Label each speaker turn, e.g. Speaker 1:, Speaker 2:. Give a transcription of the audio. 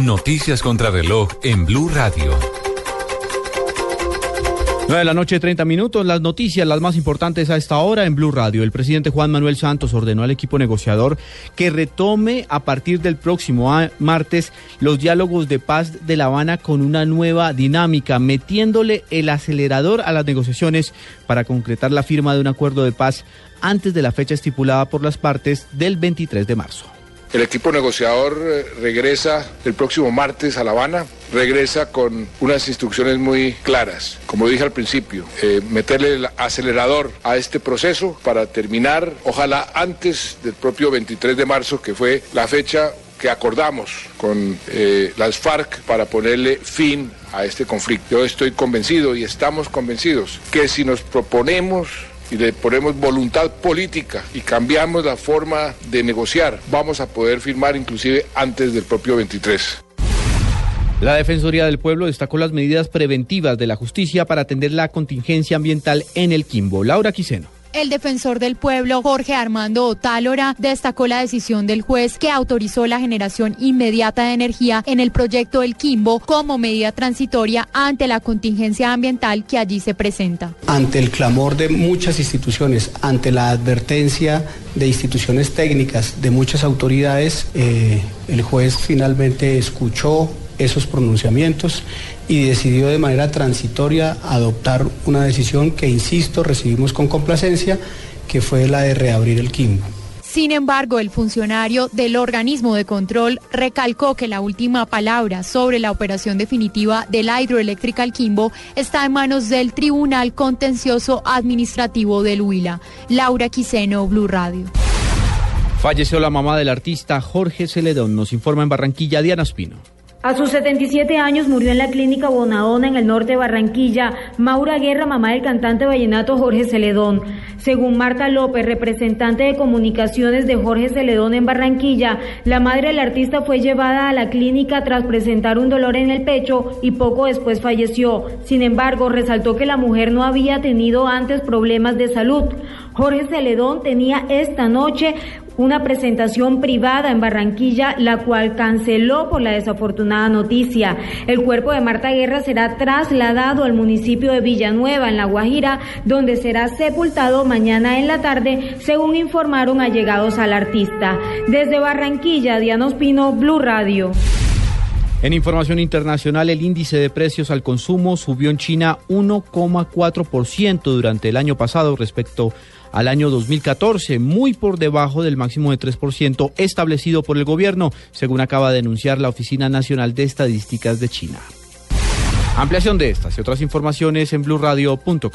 Speaker 1: Noticias contra reloj en Blue Radio.
Speaker 2: 9 de la noche, 30 minutos. Las noticias, las más importantes a esta hora en Blue Radio. El presidente Juan Manuel Santos ordenó al equipo negociador que retome a partir del próximo martes los diálogos de paz de La Habana con una nueva dinámica, metiéndole el acelerador a las negociaciones para concretar la firma de un acuerdo de paz antes de la fecha estipulada por las partes del 23 de marzo.
Speaker 3: El equipo negociador eh, regresa el próximo martes a La Habana, regresa con unas instrucciones muy claras. Como dije al principio, eh, meterle el acelerador a este proceso para terminar, ojalá antes del propio 23 de marzo, que fue la fecha que acordamos con eh, las FARC para ponerle fin a este conflicto. Yo estoy convencido y estamos convencidos que si nos proponemos y le ponemos voluntad política y cambiamos la forma de negociar, vamos a poder firmar inclusive antes del propio 23.
Speaker 2: La Defensoría del Pueblo destacó las medidas preventivas de la justicia para atender la contingencia ambiental en el Quimbo. Laura Quiseno.
Speaker 4: El defensor del pueblo, Jorge Armando Otálora, destacó la decisión del juez que autorizó la generación inmediata de energía en el proyecto El Quimbo como medida transitoria ante la contingencia ambiental que allí se presenta.
Speaker 5: Ante el clamor de muchas instituciones, ante la advertencia de instituciones técnicas, de muchas autoridades, eh, el juez finalmente escuchó esos pronunciamientos y decidió de manera transitoria adoptar una decisión que, insisto, recibimos con complacencia, que fue la de reabrir el Quimbo.
Speaker 4: Sin embargo, el funcionario del organismo de control recalcó que la última palabra sobre la operación definitiva de la hidroeléctrica El Quimbo está en manos del Tribunal Contencioso Administrativo del Huila. Laura Quiseno, Blue Radio.
Speaker 2: Falleció la mamá del artista Jorge Celedón, nos informa en Barranquilla Diana Espino.
Speaker 6: A sus 77 años murió en la clínica Bonadona en el norte de Barranquilla Maura Guerra, mamá del cantante vallenato Jorge Celedón. Según Marta López, representante de comunicaciones de Jorge Celedón en Barranquilla, la madre del artista fue llevada a la clínica tras presentar un dolor en el pecho y poco después falleció. Sin embargo, resaltó que la mujer no había tenido antes problemas de salud. Jorge Celedón tenía esta noche una presentación privada en Barranquilla, la cual canceló por la desafortunada noticia. El cuerpo de Marta Guerra será trasladado al municipio de Villanueva, en La Guajira, donde será sepultado mañana en la tarde, según informaron allegados al artista. Desde Barranquilla, Diana Ospino, Blue Radio.
Speaker 2: En información internacional, el índice de precios al consumo subió en China 1,4% durante el año pasado respecto al año 2014, muy por debajo del máximo de 3% establecido por el gobierno, según acaba de denunciar la Oficina Nacional de Estadísticas de China. Ampliación de estas y otras informaciones en blurradio.com.